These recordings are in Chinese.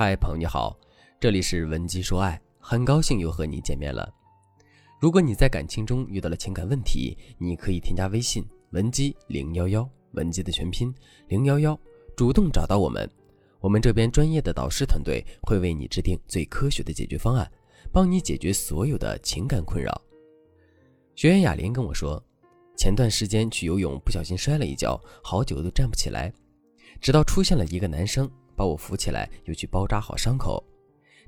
嗨，朋友你好，这里是文姬说爱，很高兴又和你见面了。如果你在感情中遇到了情感问题，你可以添加微信文姬零幺幺，文姬的全拼零幺幺，主动找到我们，我们这边专业的导师团队会为你制定最科学的解决方案，帮你解决所有的情感困扰。学员雅琳跟我说，前段时间去游泳不小心摔了一跤，好久都站不起来，直到出现了一个男生把我扶起来，又去包扎好伤口。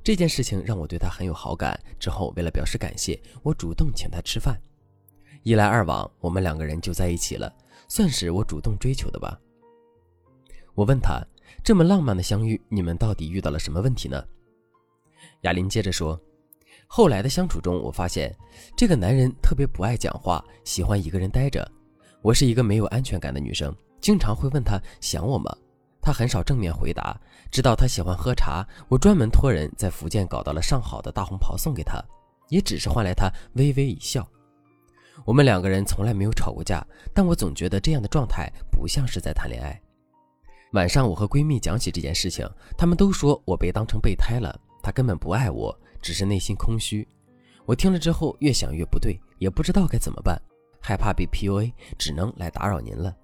这件事情让我对他很有好感。之后，为了表示感谢，我主动请他吃饭。一来二往，我们两个人就在一起了，算是我主动追求的吧。我问他，这么浪漫的相遇，你们到底遇到了什么问题呢？雅琳接着说，后来的相处中，我发现这个男人特别不爱讲话，喜欢一个人待着。我是一个没有安全感的女生，经常会问他想我吗？他很少正面回答。知道他喜欢喝茶，我专门托人在福建搞到了上好的大红袍送给他，也只是换来他微微一笑。我们两个人从来没有吵过架，但我总觉得这样的状态不像是在谈恋爱。晚上我和闺蜜讲起这件事情，她们都说我被当成备胎了，他根本不爱我，只是内心空虚。我听了之后越想越不对，也不知道该怎么办，害怕被 PUA，只能来打扰您了。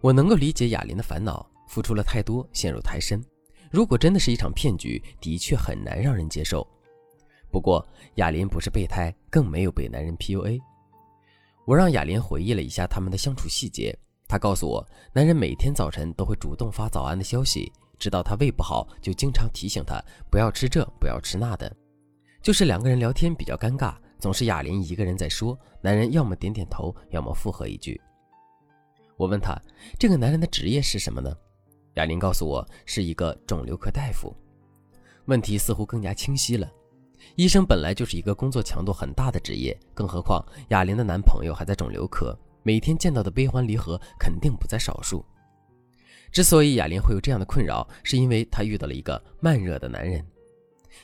我能够理解雅琳的烦恼。付出了太多，陷入太深。如果真的是一场骗局，的确很难让人接受。不过雅琳不是备胎，更没有被男人 PUA。我让雅琳回忆了一下他们的相处细节。她告诉我，男人每天早晨都会主动发早安的消息，知道她胃不好，就经常提醒她不要吃这，不要吃那的。就是两个人聊天比较尴尬，总是雅琳一个人在说，男人要么点点头，要么附和一句。我问他，这个男人的职业是什么呢？雅琳告诉我是一个肿瘤科大夫，问题似乎更加清晰了。医生本来就是一个工作强度很大的职业，更何况雅琳的男朋友还在肿瘤科，每天见到的悲欢离合肯定不在少数。之所以雅琳会有这样的困扰，是因为她遇到了一个慢热的男人。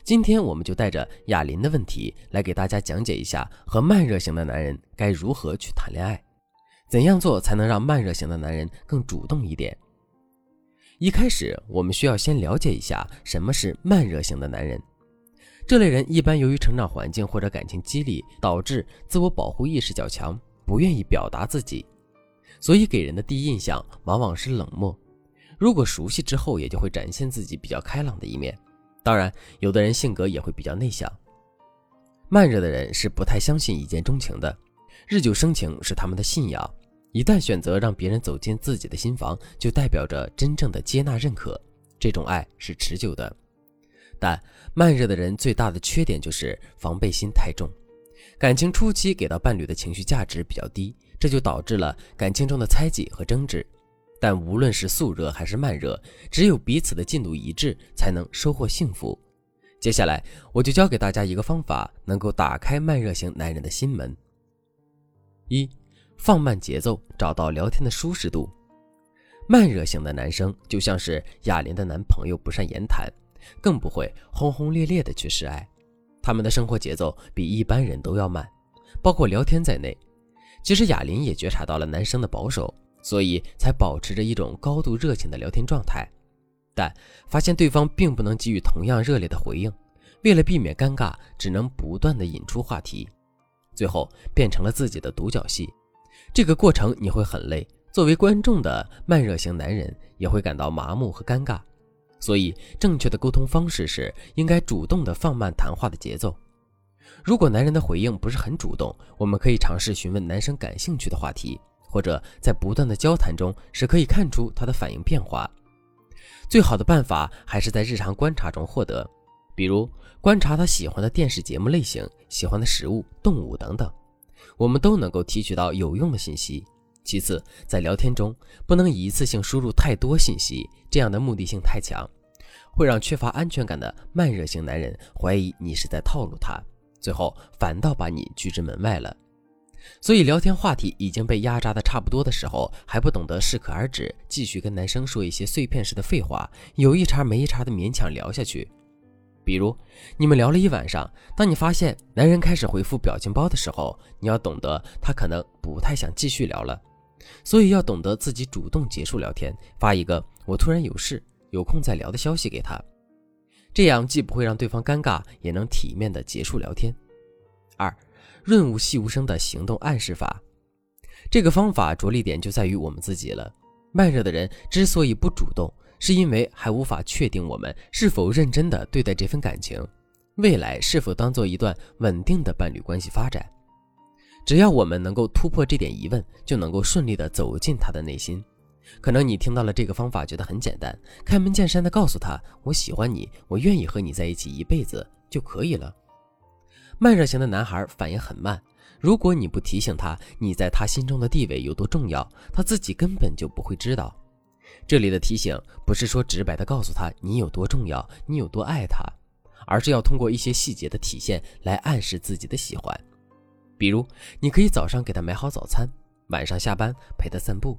今天我们就带着雅琳的问题来给大家讲解一下，和慢热型的男人该如何去谈恋爱，怎样做才能让慢热型的男人更主动一点。一开始，我们需要先了解一下什么是慢热型的男人。这类人一般由于成长环境或者感情激励，导致自我保护意识较强，不愿意表达自己，所以给人的第一印象往往是冷漠。如果熟悉之后，也就会展现自己比较开朗的一面。当然，有的人性格也会比较内向。慢热的人是不太相信一见钟情的，日久生情是他们的信仰。一旦选择让别人走进自己的心房，就代表着真正的接纳认可，这种爱是持久的。但慢热的人最大的缺点就是防备心太重，感情初期给到伴侣的情绪价值比较低，这就导致了感情中的猜忌和争执。但无论是速热还是慢热，只有彼此的进度一致，才能收获幸福。接下来我就教给大家一个方法，能够打开慢热型男人的心门。一。放慢节奏，找到聊天的舒适度。慢热型的男生就像是雅琳的男朋友，不善言谈，更不会轰轰烈烈的去示爱。他们的生活节奏比一般人都要慢，包括聊天在内。其实雅琳也觉察到了男生的保守，所以才保持着一种高度热情的聊天状态。但发现对方并不能给予同样热烈的回应，为了避免尴尬，只能不断的引出话题，最后变成了自己的独角戏。这个过程你会很累，作为观众的慢热型男人也会感到麻木和尴尬，所以正确的沟通方式是应该主动的放慢谈话的节奏。如果男人的回应不是很主动，我们可以尝试询问男生感兴趣的话题，或者在不断的交谈中是可以看出他的反应变化。最好的办法还是在日常观察中获得，比如观察他喜欢的电视节目类型、喜欢的食物、动物等等。我们都能够提取到有用的信息。其次，在聊天中不能一次性输入太多信息，这样的目的性太强，会让缺乏安全感的慢热型男人怀疑你是在套路他，最后反倒把你拒之门外了。所以，聊天话题已经被压榨的差不多的时候，还不懂得适可而止，继续跟男生说一些碎片式的废话，有一茬没一茬的勉强聊下去。比如，你们聊了一晚上，当你发现男人开始回复表情包的时候，你要懂得他可能不太想继续聊了，所以要懂得自己主动结束聊天，发一个“我突然有事”，有空再聊的消息给他，这样既不会让对方尴尬，也能体面的结束聊天。二，润物细无声的行动暗示法，这个方法着力点就在于我们自己了。慢热的人之所以不主动，是因为还无法确定我们是否认真的对待这份感情，未来是否当做一段稳定的伴侣关系发展。只要我们能够突破这点疑问，就能够顺利的走进他的内心。可能你听到了这个方法，觉得很简单，开门见山的告诉他：“我喜欢你，我愿意和你在一起一辈子就可以了。”慢热型的男孩反应很慢，如果你不提醒他你在他心中的地位有多重要，他自己根本就不会知道。这里的提醒不是说直白的告诉他你有多重要，你有多爱他，而是要通过一些细节的体现来暗示自己的喜欢。比如，你可以早上给他买好早餐，晚上下班陪他散步。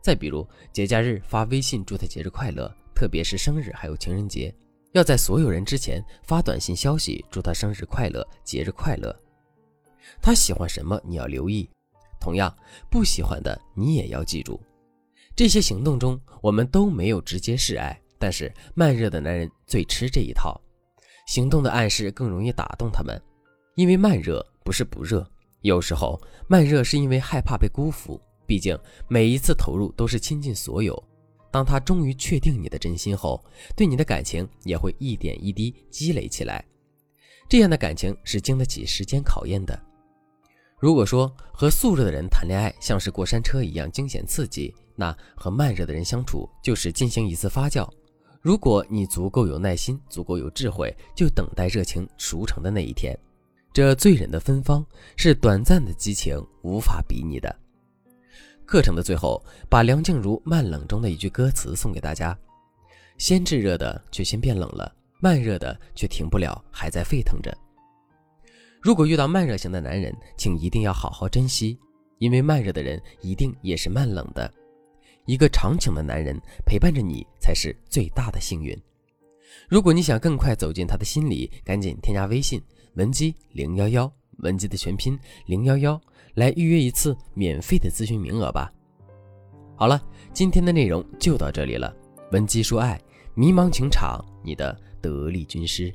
再比如，节假日发微信祝他节日快乐，特别是生日还有情人节，要在所有人之前发短信消息祝他生日快乐、节日快乐。他喜欢什么你要留意，同样不喜欢的你也要记住。这些行动中，我们都没有直接示爱，但是慢热的男人最吃这一套，行动的暗示更容易打动他们，因为慢热不是不热，有时候慢热是因为害怕被辜负。毕竟每一次投入都是倾尽所有，当他终于确定你的真心后，对你的感情也会一点一滴积累起来。这样的感情是经得起时间考验的。如果说和速热的人谈恋爱像是过山车一样惊险刺激，那和慢热的人相处就是进行一次发酵。如果你足够有耐心，足够有智慧，就等待热情熟成的那一天。这醉人的芬芳是短暂的激情无法比拟的。课程的最后，把梁静茹《慢冷》中的一句歌词送给大家：先炙热的却先变冷了，慢热的却停不了，还在沸腾着。如果遇到慢热型的男人，请一定要好好珍惜，因为慢热的人一定也是慢冷的。一个长情的男人陪伴着你，才是最大的幸运。如果你想更快走进他的心里，赶紧添加微信文姬零幺幺，文姬的全拼零幺幺。来预约一次免费的咨询名额吧。好了，今天的内容就到这里了。文姬说爱，迷茫情场，你的得力军师。